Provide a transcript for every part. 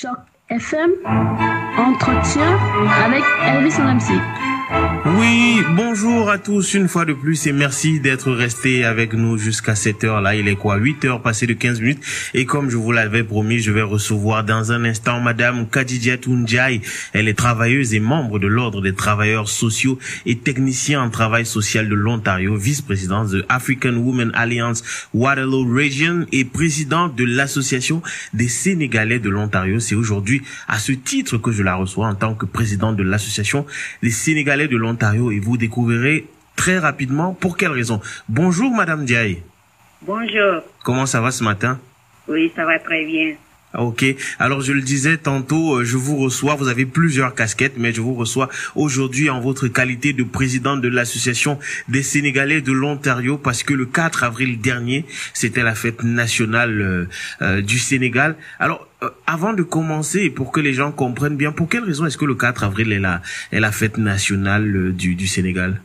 Choc FM, entretien avec Elvis MC. Oui, bonjour à tous une fois de plus et merci d'être restés avec nous jusqu'à cette heure-là. Il est quoi 8 heures passées de 15 minutes? Et comme je vous l'avais promis, je vais recevoir dans un instant Madame Kadidja Tunjai. Elle est travailleuse et membre de l'Ordre des travailleurs sociaux et technicien en travail social de l'Ontario, vice-présidente de African Women Alliance Waterloo Region et présidente de l'Association des Sénégalais de l'Ontario. C'est aujourd'hui à ce titre que je la reçois en tant que présidente de l'Association des Sénégalais de l'Ontario et vous découvrirez très rapidement pour quelle raison. Bonjour Madame Diaye. Bonjour. Comment ça va ce matin? Oui, ça va très bien. Ok. Alors je le disais tantôt, euh, je vous reçois. Vous avez plusieurs casquettes, mais je vous reçois aujourd'hui en votre qualité de présidente de l'association des Sénégalais de l'Ontario, parce que le 4 avril dernier, c'était la fête nationale euh, euh, du Sénégal. Alors avant de commencer, pour que les gens comprennent bien, pour quelle raison est-ce que le 4 avril est la est la fête nationale du du Sénégal?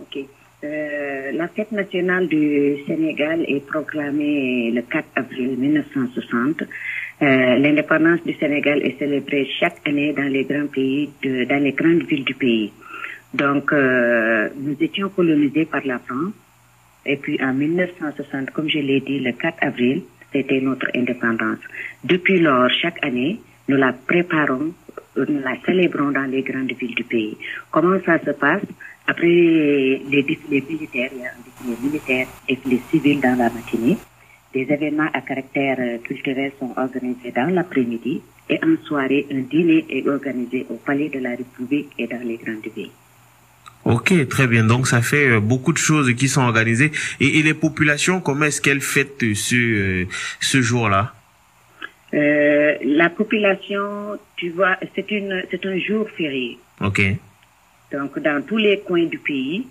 Ok. Euh, la fête nationale du Sénégal est proclamée le 4 avril 1960. Euh, L'indépendance du Sénégal est célébrée chaque année dans les grands pays, dans les grandes villes du pays. Donc, euh, nous étions colonisés par la France. Et puis, en 1960, comme je l'ai dit, le 4 avril, c'était notre indépendance. Depuis lors, chaque année, nous la préparons, nous la célébrons dans les grandes villes du pays. Comment ça se passe? Après les défilés militaires, il y a un défilé militaire et les civils dans la matinée. Des événements à caractère culturel sont organisés dans l'après-midi et en soirée, un dîner est organisé au Palais de la République et dans les grandes villes. Ok, très bien. Donc ça fait beaucoup de choses qui sont organisées. Et, et les populations, comment est-ce qu'elles fêtent ce, ce jour-là? Euh, La population, tu vois, c'est une, c'est un jour férié. Ok. Donc, dans tous les coins du pays,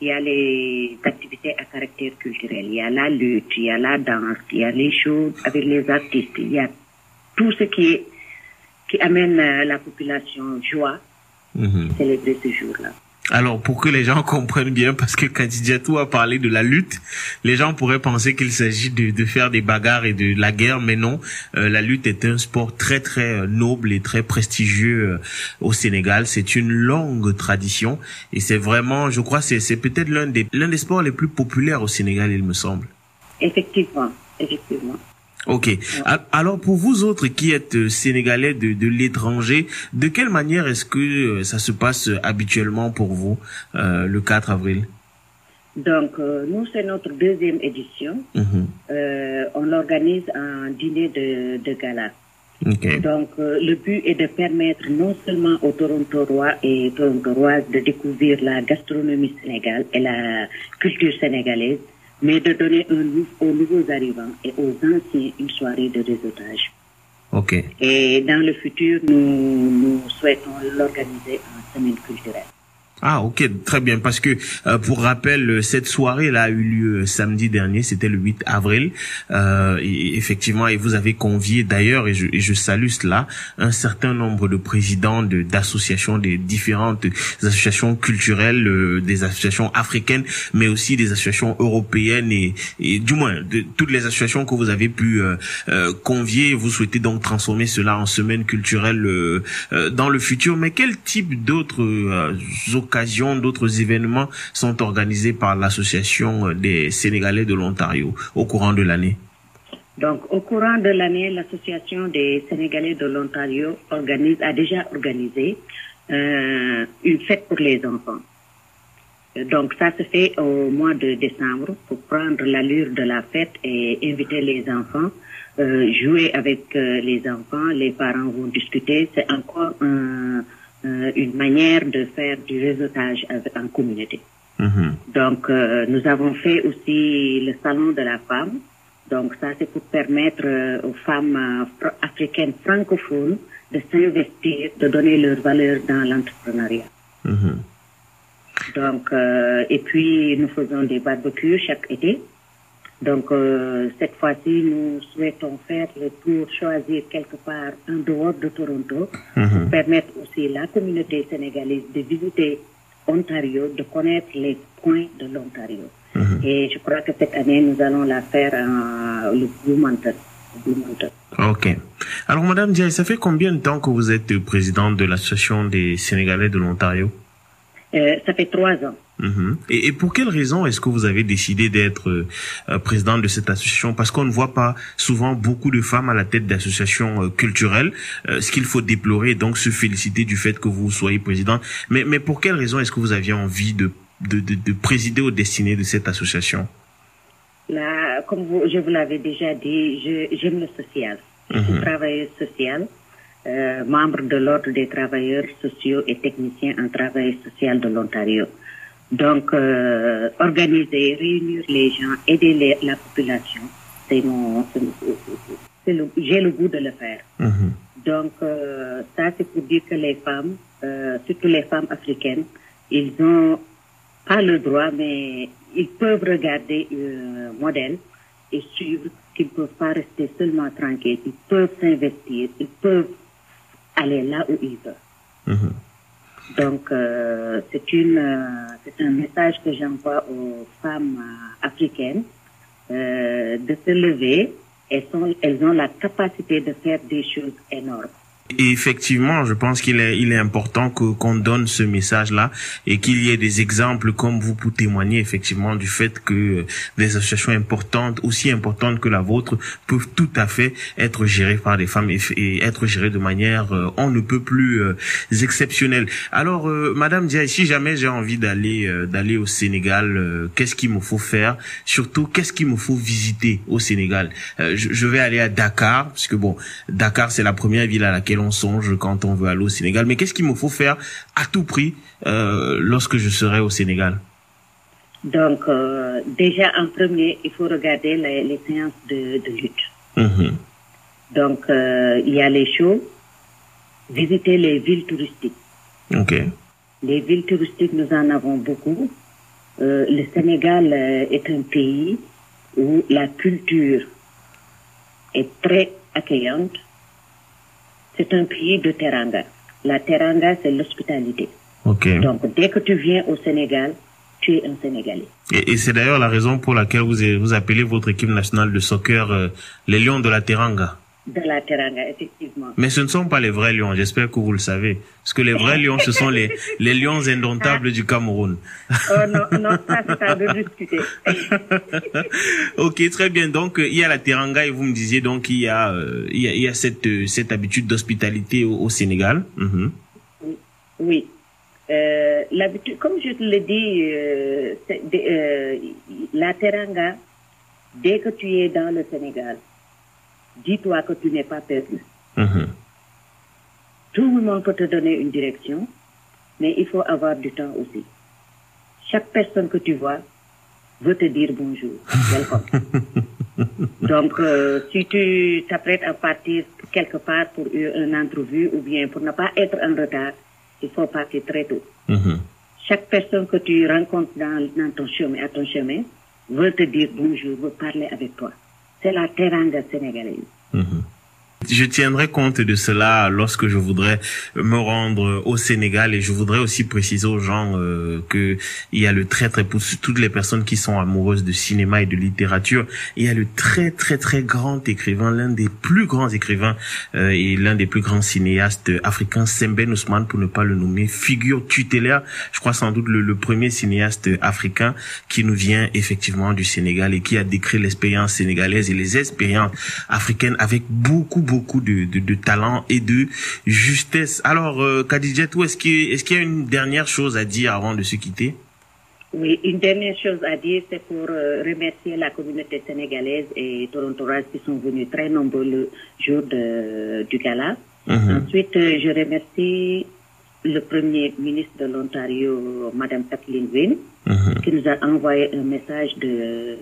il y a les activités à caractère culturel. Il y a la lutte, il y a la danse, il y a les shows avec les artistes. Il y a tout ce qui, est, qui amène la population joie mm -hmm. célébrer ce jour-là. Alors, pour que les gens comprennent bien, parce que quand Diatou a parlé de la lutte, les gens pourraient penser qu'il s'agit de, de, faire des bagarres et de la guerre, mais non. Euh, la lutte est un sport très très noble et très prestigieux euh, au Sénégal. C'est une longue tradition et c'est vraiment, je crois, c'est c'est peut-être l'un des l'un des sports les plus populaires au Sénégal, il me semble. Effectivement, effectivement. Ok. Alors pour vous autres qui êtes sénégalais de, de l'étranger, de quelle manière est-ce que ça se passe habituellement pour vous euh, le 4 avril? Donc euh, nous c'est notre deuxième édition. -hmm. euh, on l'organise en dîner de, de gala. Okay. Donc le but est de permettre non seulement aux Torontois et Torontoises de découvrir la gastronomie sénégale et la culture sénégalaise, mais de donner un, aux nouveaux arrivants et aux anciens une soirée de réseautage. Ok. Et dans le futur, nous, nous souhaitons l'organiser en semaine culturelle. Ah ok très bien parce que euh, pour rappel cette soirée là a eu lieu samedi dernier c'était le 8 avril euh, effectivement et vous avez convié d'ailleurs et je, et je salue cela un certain nombre de présidents de d'associations des différentes associations culturelles euh, des associations africaines mais aussi des associations européennes et, et du moins de toutes les associations que vous avez pu convier vous souhaitez donc transformer cela en semaine culturelle dans le futur. Mais quel type d'autres occasions, d'autres événements sont organisés par l'association des Sénégalais de l'Ontario au courant de l'année Donc, au courant de l'année, l'association des Sénégalais de l'Ontario organise, a déjà organisé euh, une fête pour les enfants. Donc, ça se fait au mois de décembre pour prendre l'allure de la fête et inviter les enfants, euh, jouer avec euh, les enfants. Les parents vont discuter. C'est encore un une manière de faire du réseautage en communauté. Mm -hmm. Donc, euh, nous avons fait aussi le salon de la femme. Donc, ça, c'est pour permettre euh, aux femmes euh, africaines francophones de s'investir, de donner leur valeur dans l'entrepreneuriat. Mm -hmm. Donc, et puis, nous faisons des barbecues chaque été. Donc, cette fois-ci, nous souhaitons faire le tour, choisir quelque part en dehors de Toronto, pour permettre aussi la communauté sénégalaise de visiter Ontario, de connaître les coins de l'Ontario. -hmm. Et je crois que cette année, nous allons la faire en le Blue Mountain, supplémentaire. Ok. Alors, Madame Diaye, ça fait combien de temps que vous êtes présidente de l'Association des Sénégalais de l'Ontario? Euh, Ça fait trois ans. Mhm. et, et, pour quelle raison est-ce que vous avez décidé d'être euh, présidente de cette association? Parce qu'on ne voit pas souvent beaucoup de femmes à la tête d'associations euh, culturelles, euh, ce qu'il faut déplorer, donc se féliciter du fait que vous soyez présidente. Mais, mais pour quelle raison est-ce que vous aviez envie de, de, de, de présider aux destinées de cette association? Là, comme vous, je vous l'avais déjà dit, j'aime le social. Je suis travailleuse sociale, euh, membre de l'Ordre des travailleurs sociaux et techniciens en travail social de l'Ontario. Donc, euh, organiser, réunir les gens, aider les, la population, c'est mon, j'ai le goût de le faire. Mhm. Donc, euh, ça, c'est pour dire que les femmes, surtout les femmes africaines, ils ont pas le droit, mais ils peuvent regarder un modèle et suivre qu'ils ne peuvent pas rester seulement tranquilles. Ils peuvent s'investir, ils peuvent aller là où ils veulent. Mhm. Donc, euh, c'est une, euh, c'est un message que j'envoie aux femmes euh, africaines euh, de se lever. Elles, sont, elles ont la capacité de faire des choses énormes. Et effectivement, je pense qu'il est, il est important que qu'on donne ce message-là et qu'il y ait des exemples comme vous pour témoigner effectivement du fait que des associations importantes, aussi importantes que la vôtre, peuvent tout à fait être gérées par des femmes et, et être gérées de manière euh, on ne peut plus euh, exceptionnelle. Alors, euh, Madame si jamais j'ai envie d'aller euh, d'aller au Sénégal, euh, qu'est-ce qu'il me faut faire? Surtout, qu'est-ce qu'il me faut visiter au Sénégal? Je, je vais aller à Dakar, parce bon, Dakar c'est la première ville à laquelle on songe quand on veut aller au Sénégal. Mais qu'est-ce qu'il me faut faire à tout prix euh, lorsque je serai au Sénégal? Donc, euh, déjà en premier, il faut regarder les, les séances de, de lutte. Mhm. Donc, euh, il y a les shows, visiter les villes touristiques. Ok. Les villes touristiques, nous en avons beaucoup. Euh, le Sénégal est un pays où la culture est très accueillante. C'est un pays de teranga. La teranga, c'est l'hospitalité. Ok. Donc, dès que tu viens au Sénégal, tu es un Sénégalais. Et, et c'est d'ailleurs la raison pour laquelle vous, vous appelez votre équipe nationale de soccer euh, les Lions de la Teranga. De la teranga, effectivement. Mais ce ne sont pas les vrais lions, j'espère que vous le savez. Parce que les vrais lions, ce sont les, les lions indomptables du Cameroun. Oh non, non, ça c'est à ok, très bien. Donc, euh, il y a la Teranga et vous me disiez donc il y a, euh, il y a, il y a cette, euh, cette habitude d'hospitalité au, au Sénégal. Mhm. Oui. Euh, l'habitude, comme je te l'ai dit, euh, de- euh, la teranga, dès que tu es dans le Sénégal, dis-toi que tu n'es pas perdu. Mhm. Tout le monde peut te donner une direction, mais il faut avoir du temps aussi. Chaque personne que tu vois veut te dire bonjour, welcome. Donc, euh, si tu t'apprêtes à partir quelque part pour une entrevue ou bien pour ne pas être en retard, il faut partir très tôt. Mhm. Chaque personne que tu rencontres dans, dans ton chemin, à ton chemin, veut te dire bonjour, veut parler avec toi. C'est la teranga sénégalaise. Mhm. Je tiendrai compte de cela lorsque je voudrais me rendre au Sénégal et je voudrais aussi préciser aux gens euh, que il y a le très très pour toutes les personnes qui sont amoureuses de cinéma et de littérature, il y a le très très très grand écrivain, l'un des plus grands écrivains euh, et l'un des plus grands cinéastes africains, Semben Ousmane pour ne pas le nommer, figure tutélaire, je crois sans doute le, le premier cinéaste africain qui nous vient effectivement du Sénégal et qui a décrit l'expérience sénégalaise et les expériences africaines avec beaucoup beaucoup de, de, de talent et de justesse. Alors, euh, est-ce qu'il est-ce qu'il y a une dernière chose à dire avant de se quitter? Oui, une dernière chose à dire, c'est pour euh, remercier la communauté sénégalaise et torontoise qui sont venus très nombreux le jour de, du gala. Mhm. Ensuite, euh, je remercie le premier ministre de l'Ontario, Madame Kathleen Wynne, Mhm. qui nous a envoyé un message de,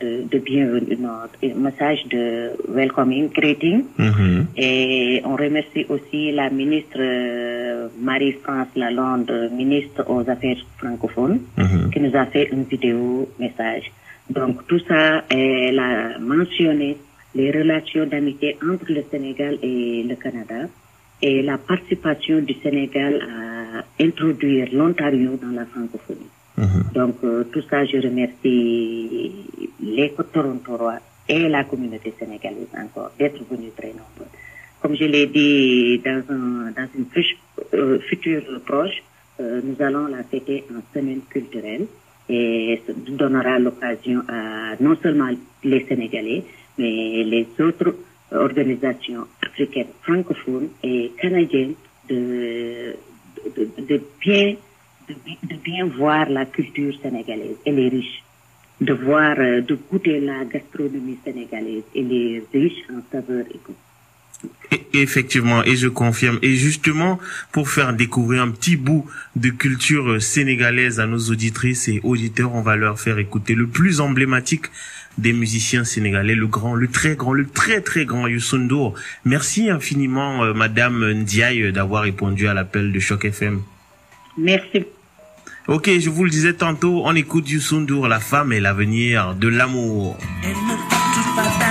de, de bienvenue, non, un message de welcoming, greeting. Mhm. Et on remercie aussi la ministre euh, Marie-France Lalonde, ministre aux Affaires francophones, Mhm. qui nous a fait une vidéo message. Donc tout ça, elle a mentionné les relations d'amitié entre le Sénégal et le Canada et la participation du Sénégal à introduire l'Ontario dans la francophonie. Mhm. Donc euh, tout ça, je remercie les Torontorois et la communauté sénégalaise encore d'être venus très nombreux. Comme je l'ai dit dans, un, dans une euh, future proche, euh, nous allons la fêter en semaine culturelle et ça donnera l'occasion à non seulement les Sénégalais, mais les autres organisations africaines francophones et canadiennes de, de, bien, de, bien voir la culture sénégalaise. Elle est riche. De voir, euh, de goûter la gastronomie sénégalaise. Elle est riche en saveurs et goût. Effectivement, et je confirme. Et justement, pour faire découvrir un petit bout de culture sénégalaise à nos auditrices et auditeurs, on va leur faire écouter le plus emblématique des musiciens sénégalais, le grand, le très grand, le très très grand Youssou. Merci infiniment, euh, Madame Ndiaye, d'avoir répondu à l'appel de Choc FM. Merci. Ok, je vous le disais tantôt, on écoute Youssou la femme et l'avenir de l'amour. Elle ne pas